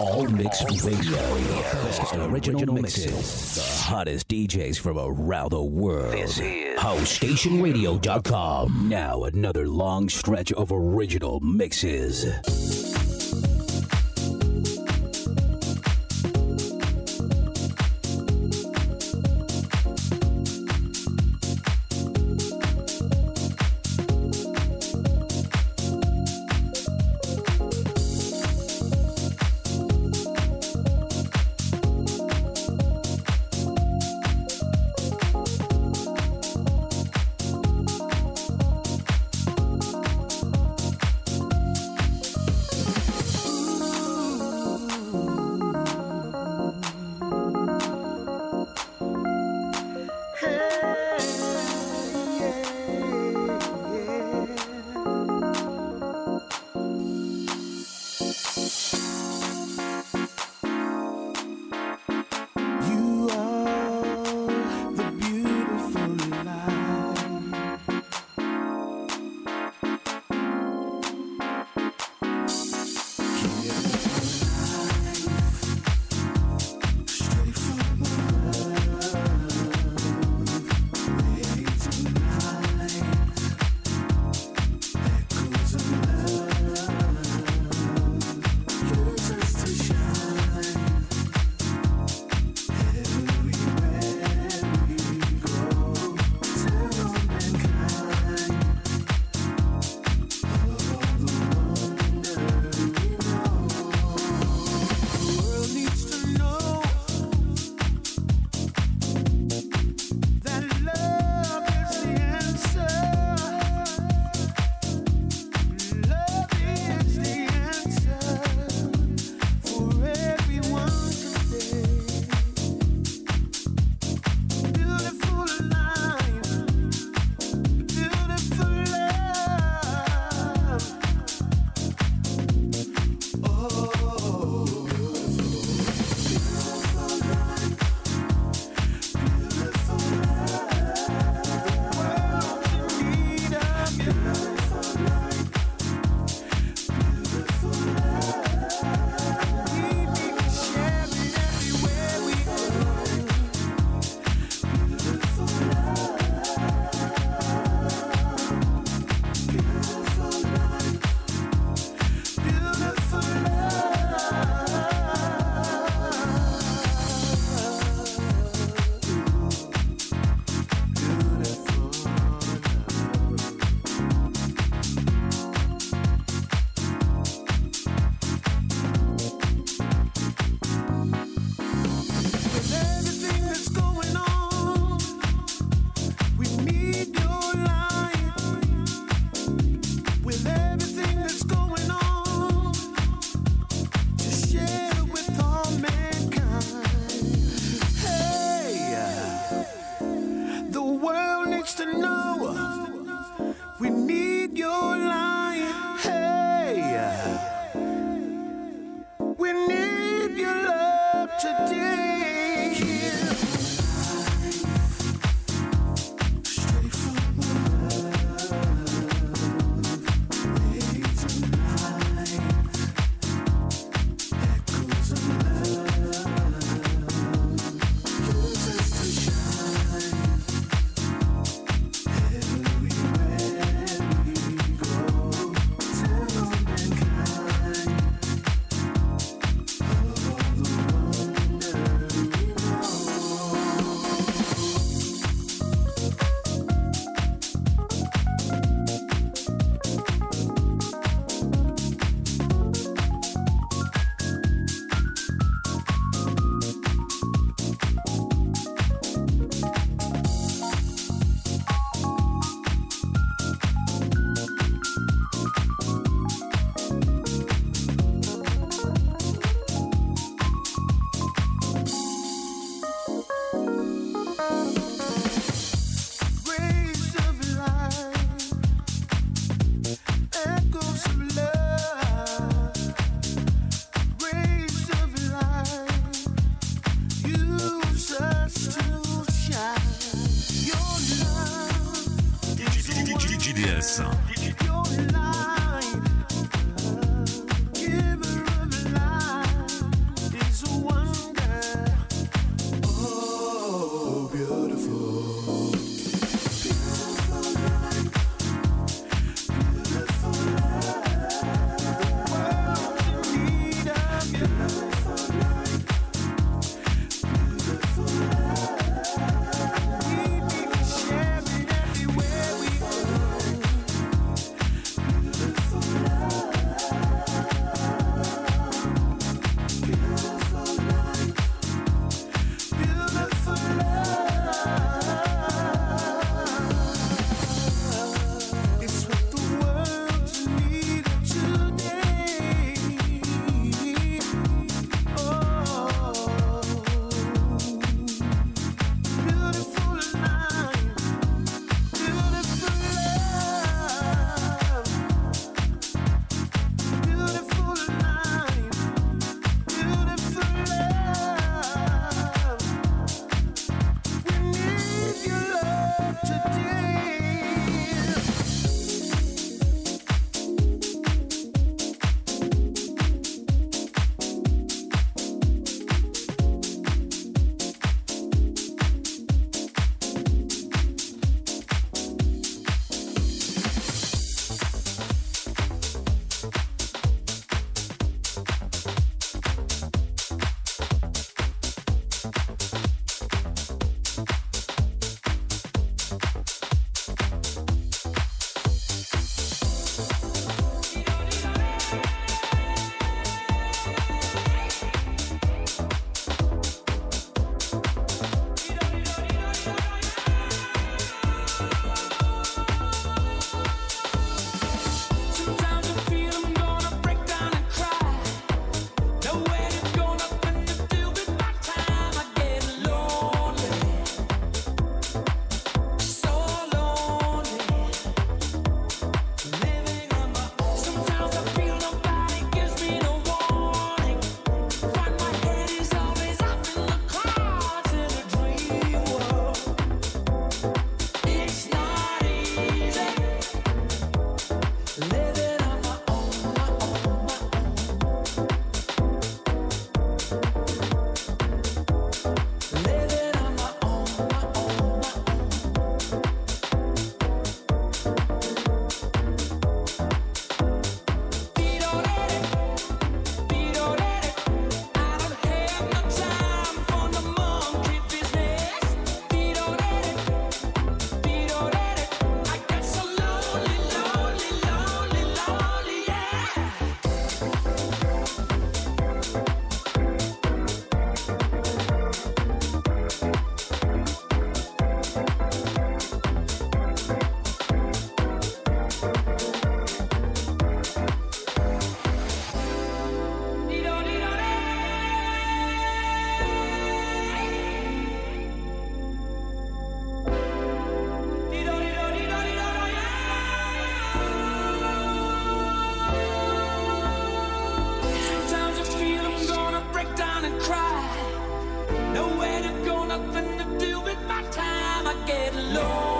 All Mixed Radio. Best original mixes. The hottest DJs from around the world. This is HouseStationRadio.com. Now another long stretch of original mixes. I get alone.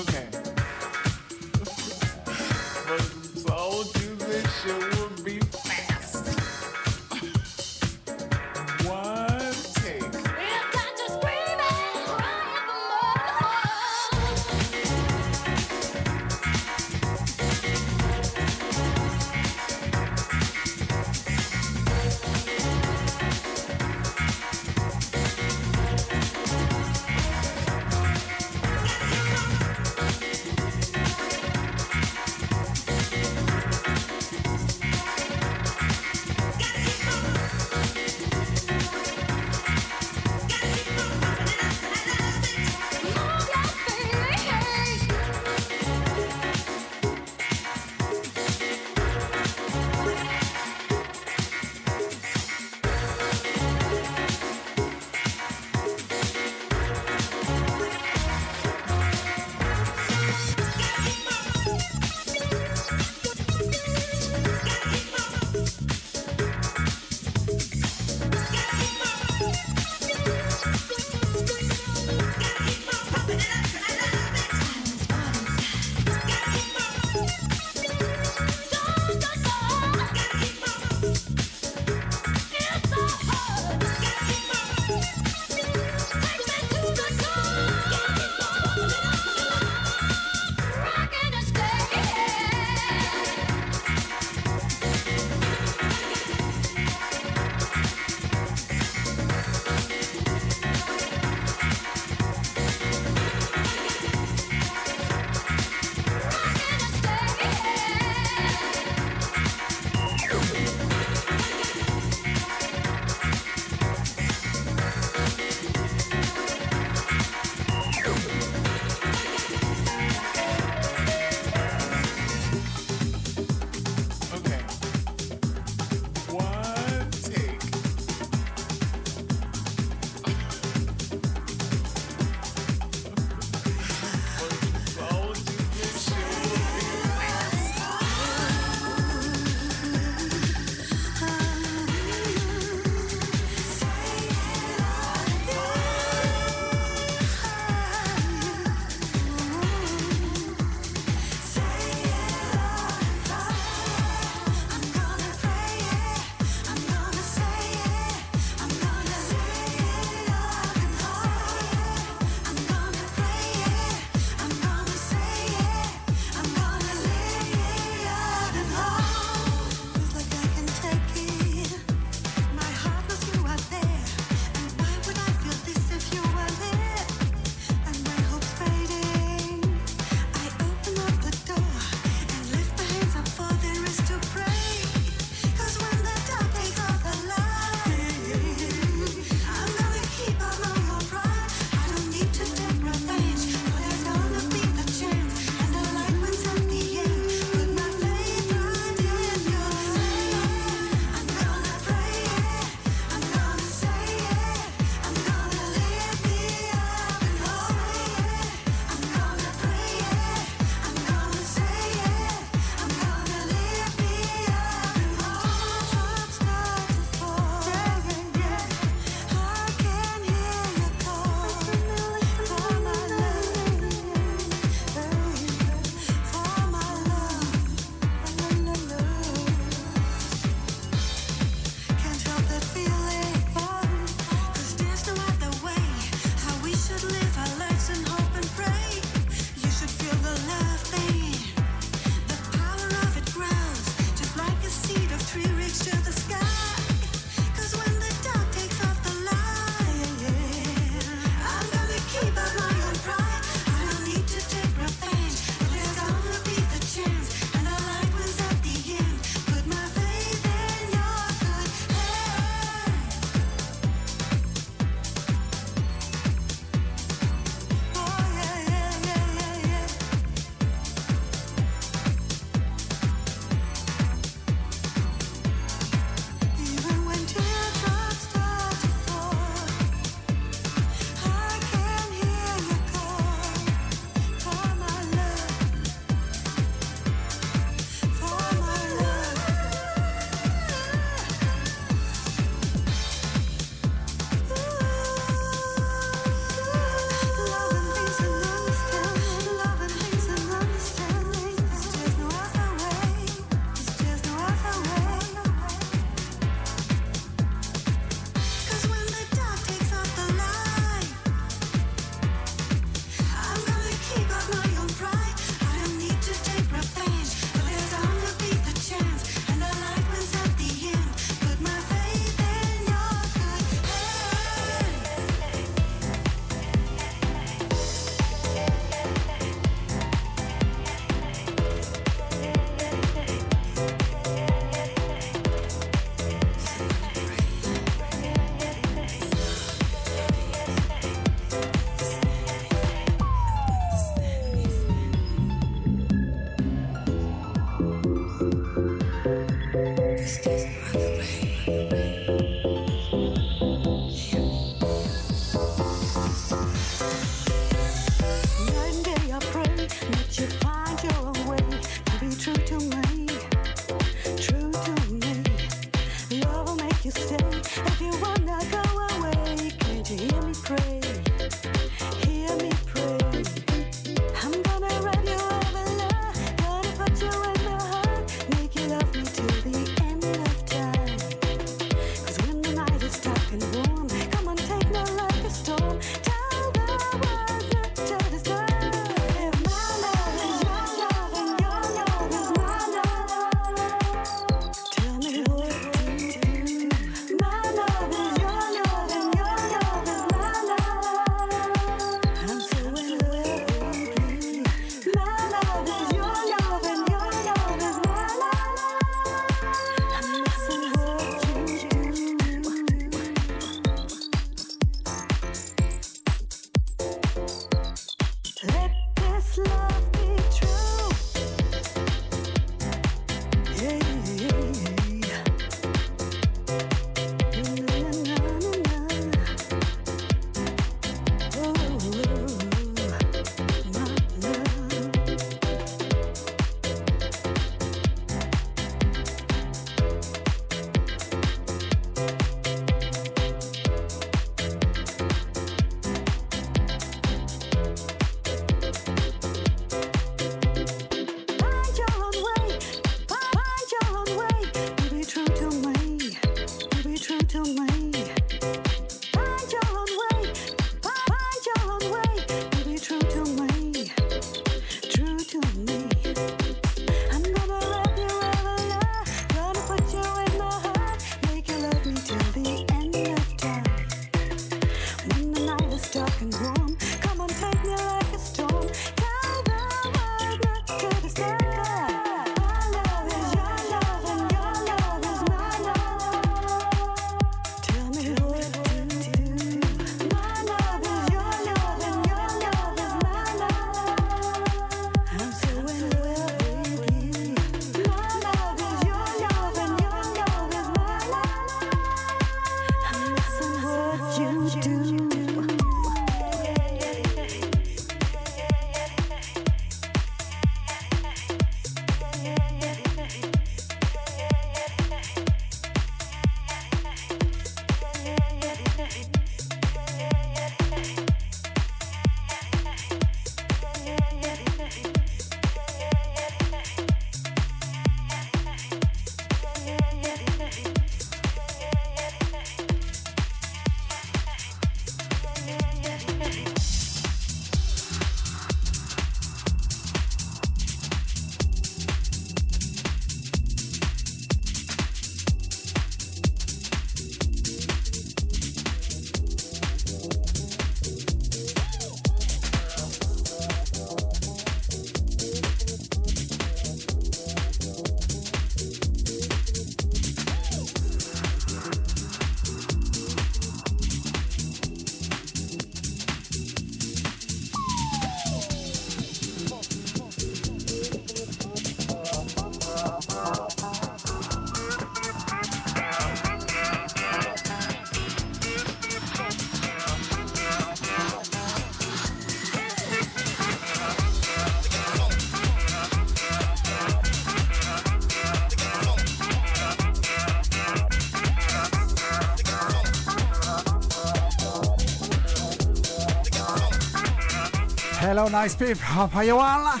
Nice people. How are you all?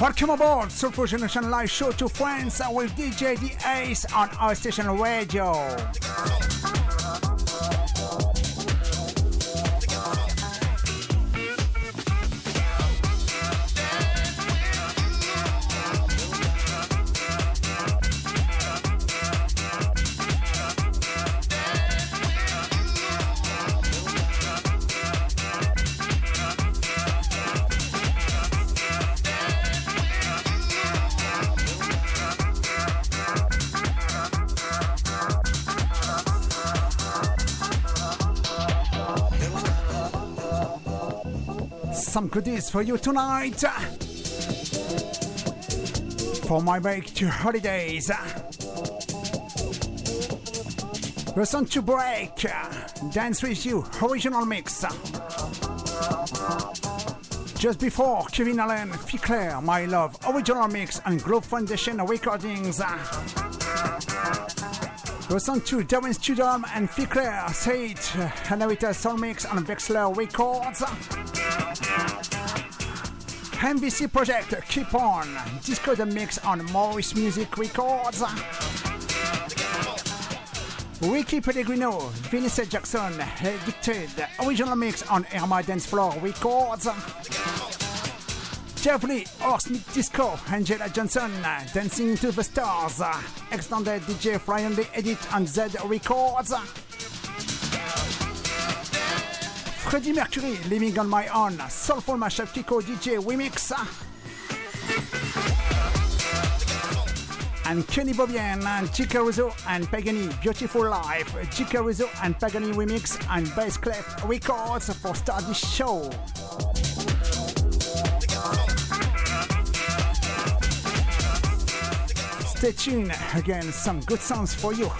Welcome aboard Soulful Generation Live Show to friends with DJ The Ace on House Station Radio. Goodies for you tonight. For my break to holidays. Listen to break. Dance with you, original mix. Just before Kevin Allen, Ficlair, My Love, original mix and Globe Foundation recordings. Listen to Darwin Studom and Ficlair, It, Anavita Soul Mix and Vexler Records. MVC project Keep On, Disco the Mix on Morris Music Records. Ricky Pellegrino, Vanessa Jackson, Addicted, original mix on Irma Dance Floor Records. Jeff Lee, Smith Disco, Angela Johnson, Dancing into the Stars, extended DJ Friendly Edit on Z Records. Freddie Mercury, Living on My Own, Soulful Mashup Kiko DJ Remix. And Kenny Bobien and Chica Rizzo and Pagani, Beautiful Life, Chica Rizzo and Pagani Remix and Bass Clef Records for start this show. stay tuned. Again, some good sounds for you.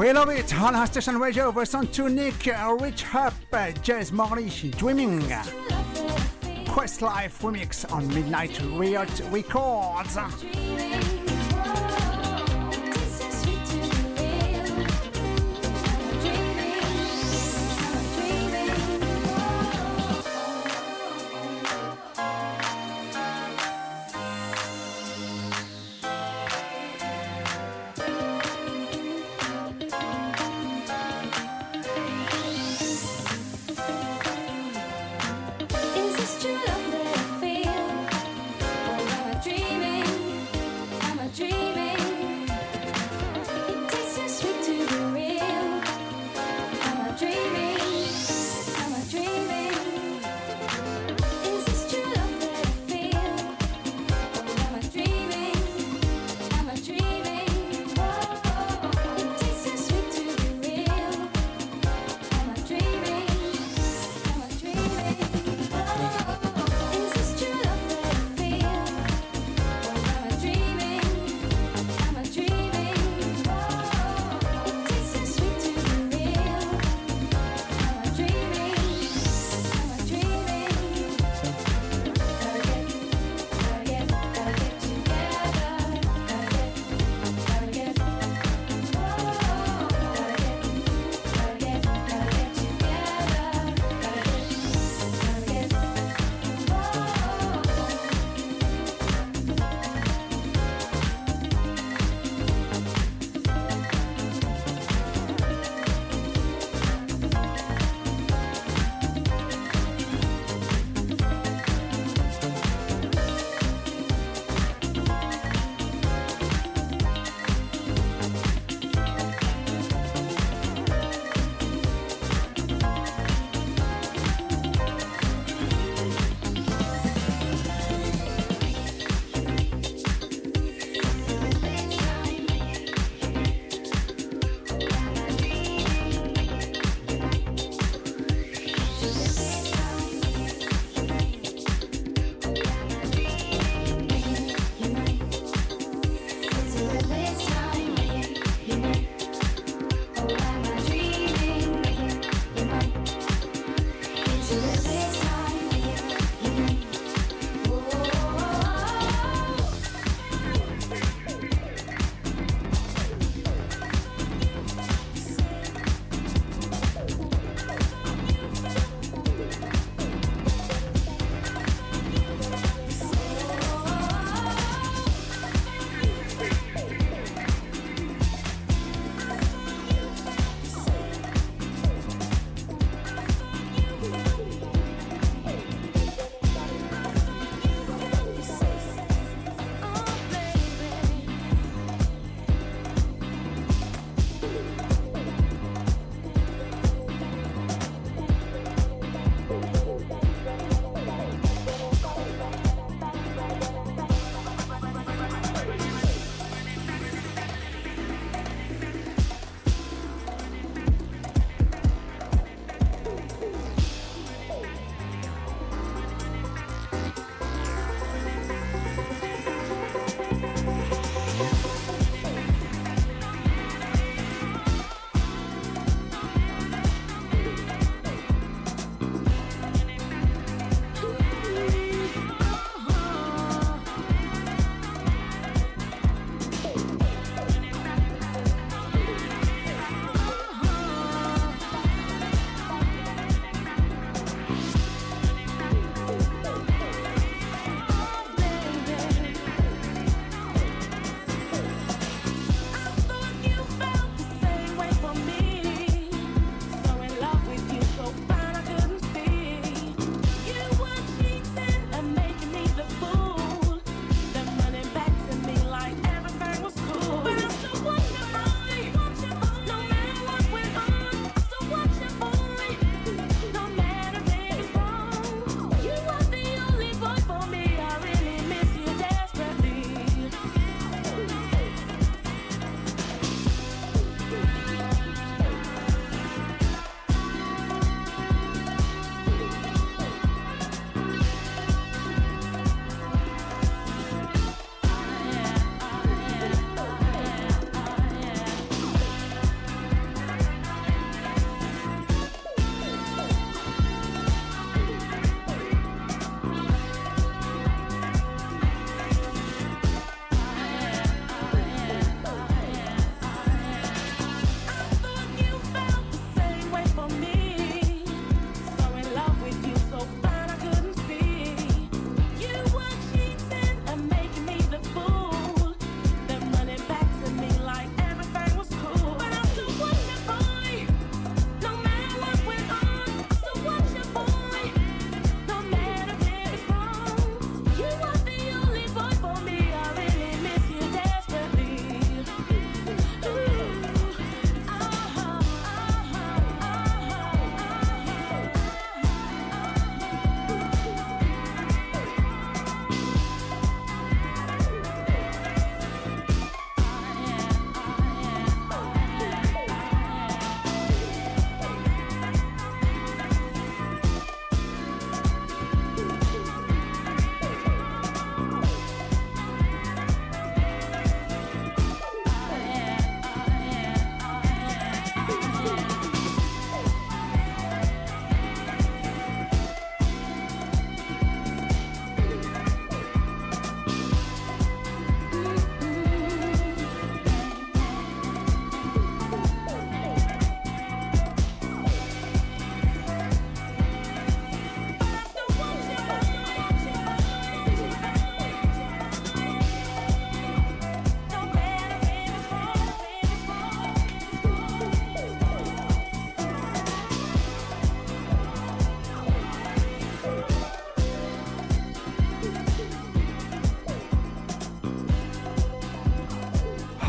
We love it on House Station Radio version to Nick uh, Rich Hub uh, Jazz Mornish Dreaming Questlife remix on Midnight Riot Records.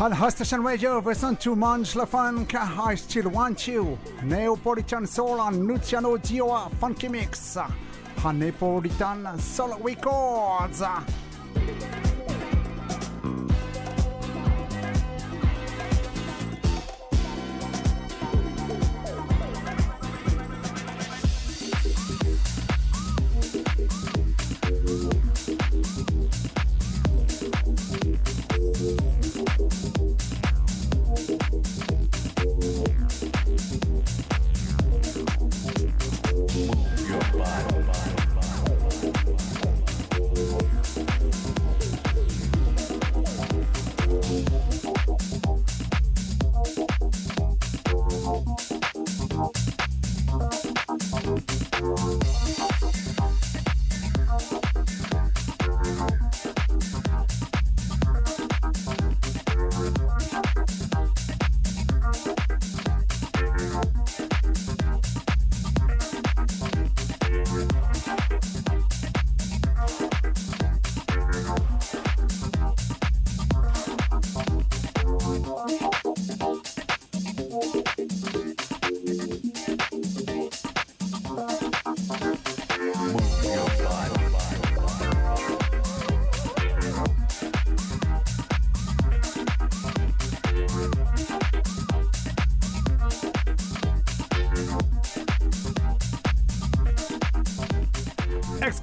On House Station Radio, listen to Mange LaFunk, I Still Want You, Neapolitan Soul and Luciano Dioa Funky Mix, Neapolitan Soul Records.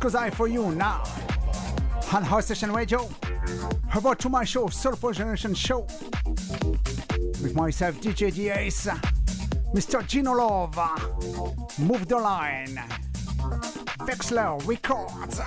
Excuse for you now. On House Station Radio. About to my show, Soulful Generation Show? With myself, DJ Diaz, Mr. Gino Love, Move the Line, Vexler Records.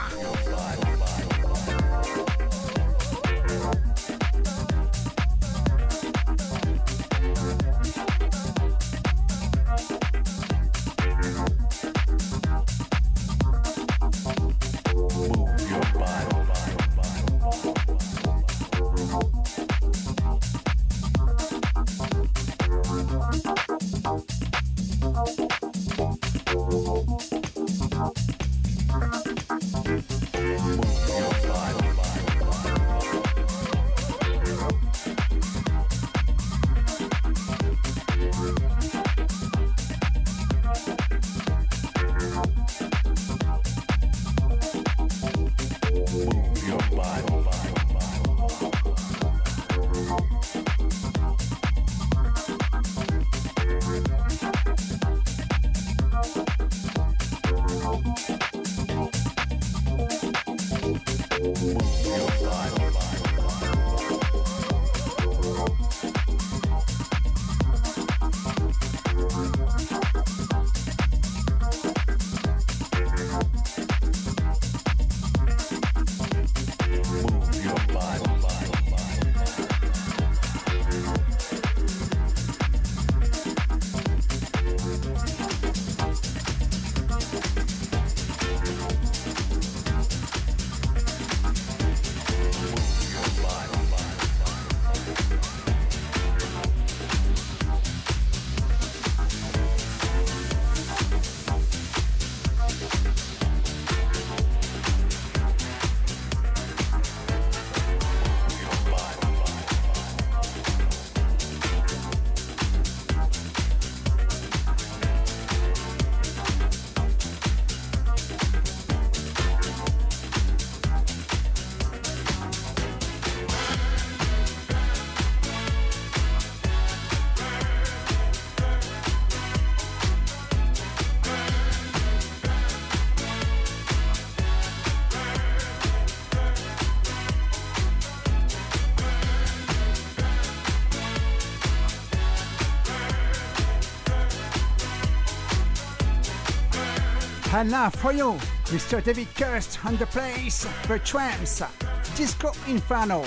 And now for you, Mr. David Kirst on the place, for Tramps, Disco Inferno.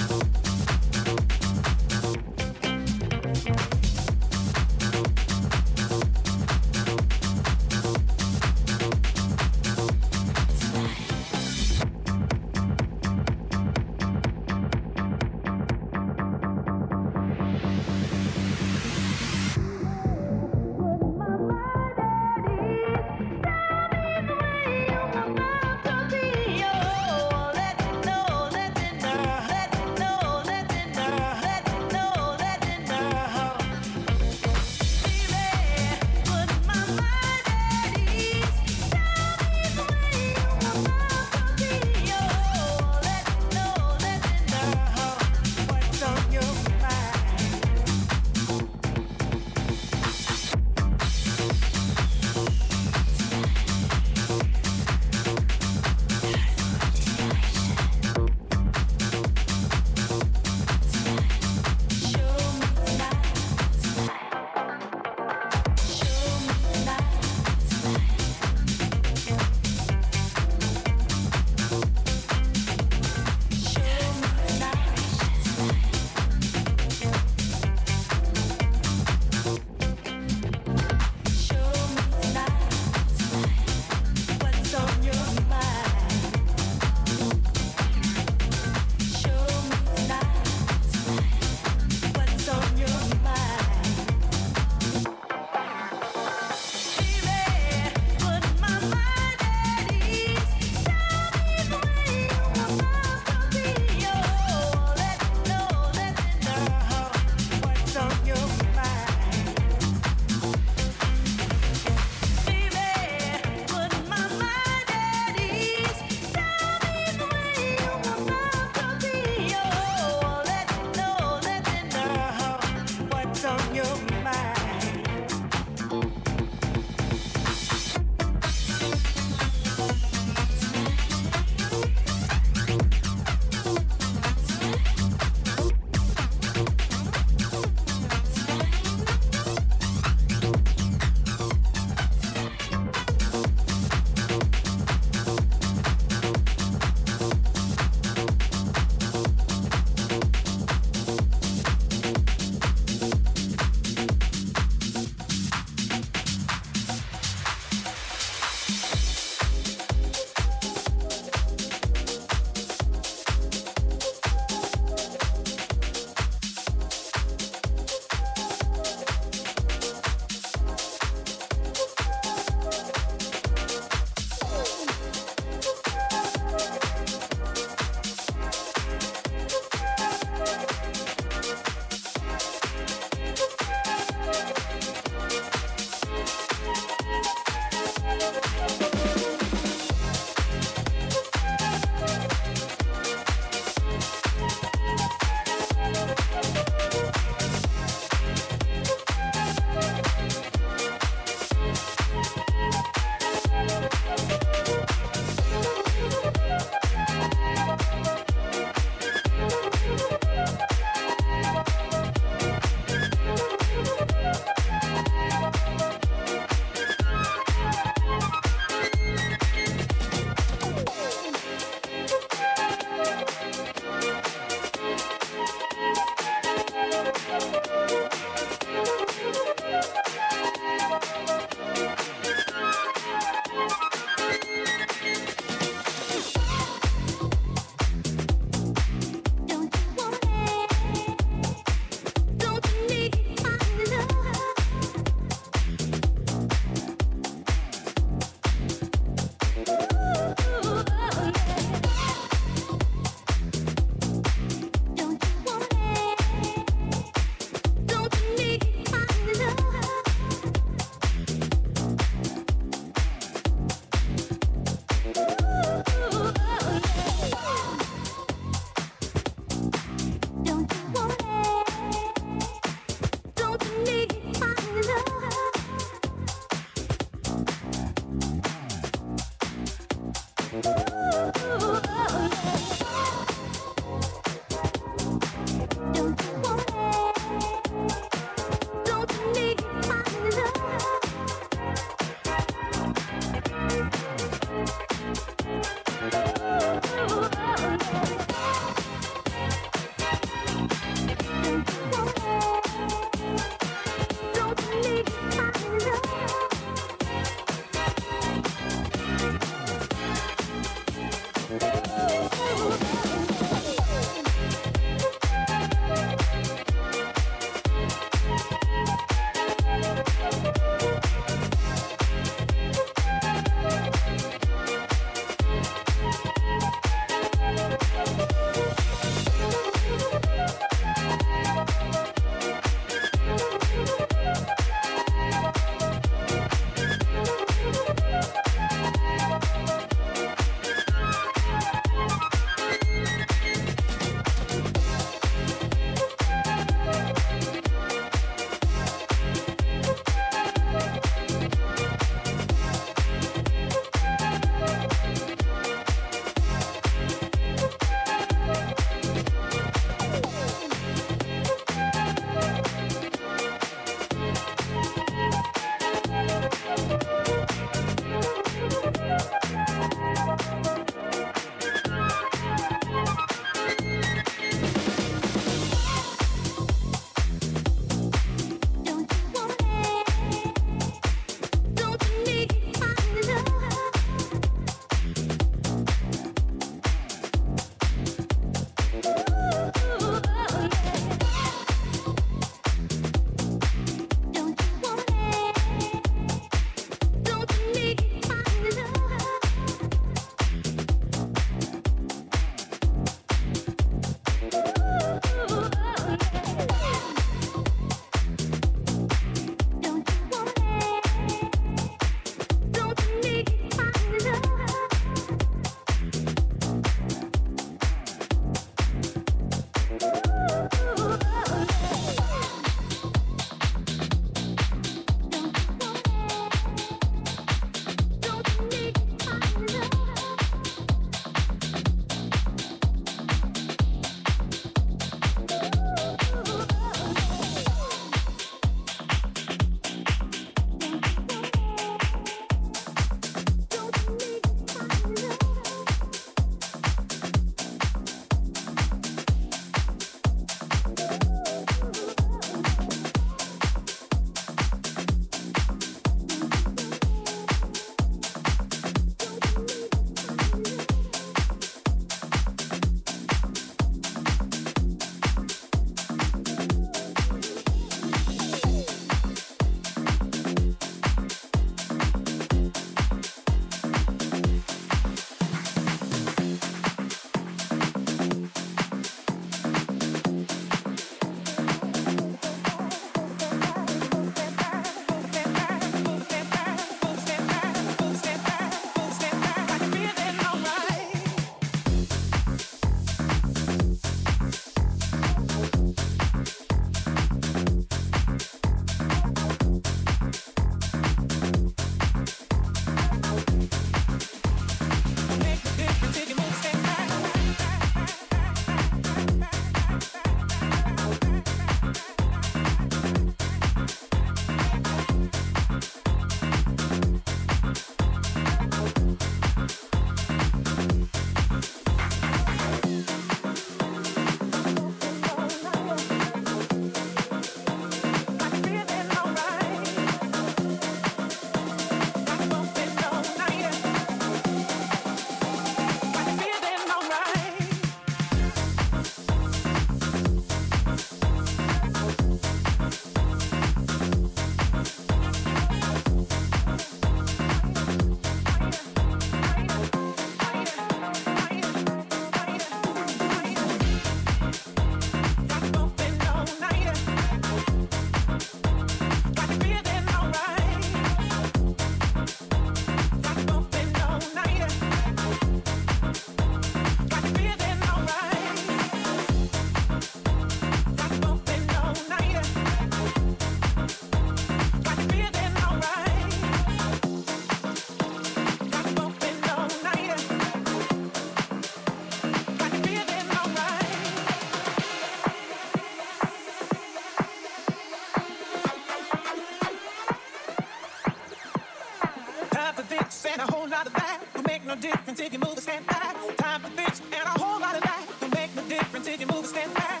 No difference if you move a stand back. Time for this and a whole lot of that will make no difference if you move a stand back.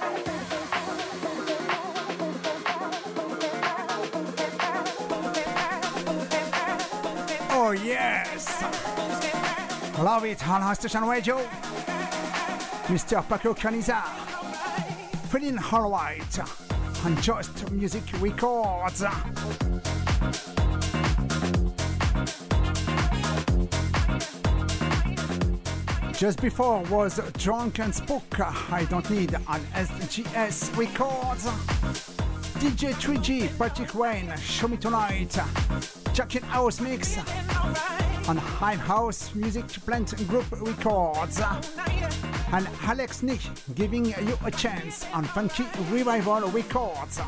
Oh yes! Love it on Station Radio. Mr. Paco Caniza. Feeling White on Just Music Records. Just before was Drunk and Spook. I don't need an SGS Records. DJ 3G, Patrick Wayne, Show Me Tonight. Jack in House Mix on High House Music Plant Group Records. And Alex Nick giving you a chance on Funky Revival Records.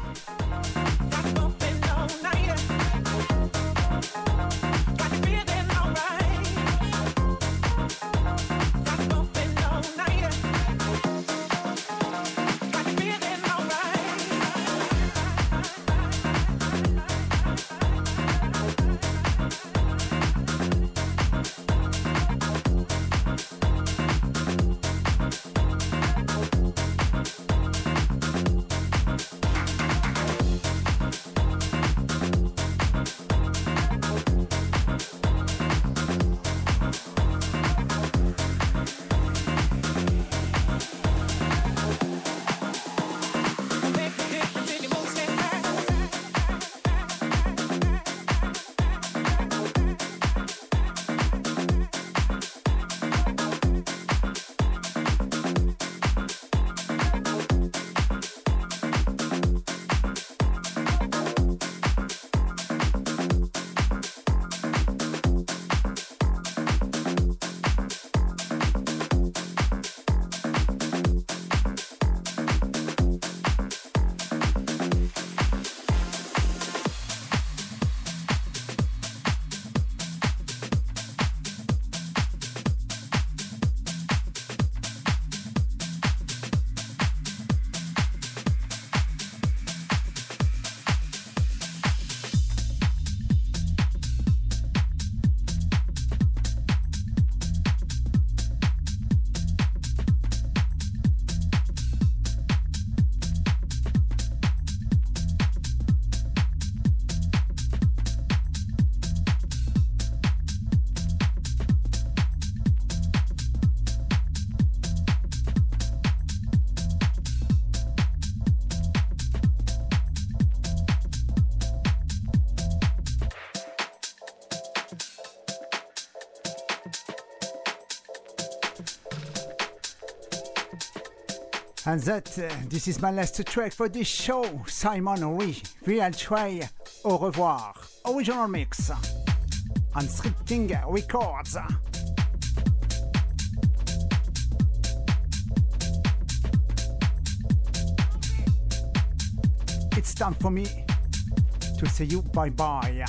That, uh, this is my last track for this show. Simon Ree, Real Tray, Au revoir. Original mix on Scripting Records. It's time for me to say you bye bye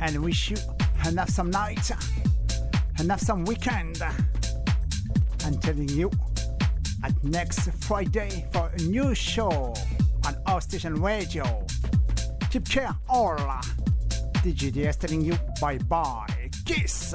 and wish you enough some night, enough some weekend. I'm telling you at next Friday for a new show on House Station Radio. Keep care all. DGDS telling you bye bye. Kiss.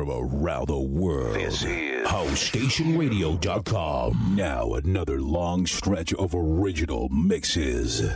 from around the world. This is HouseStationRadio.com. Now another long stretch of original mixes.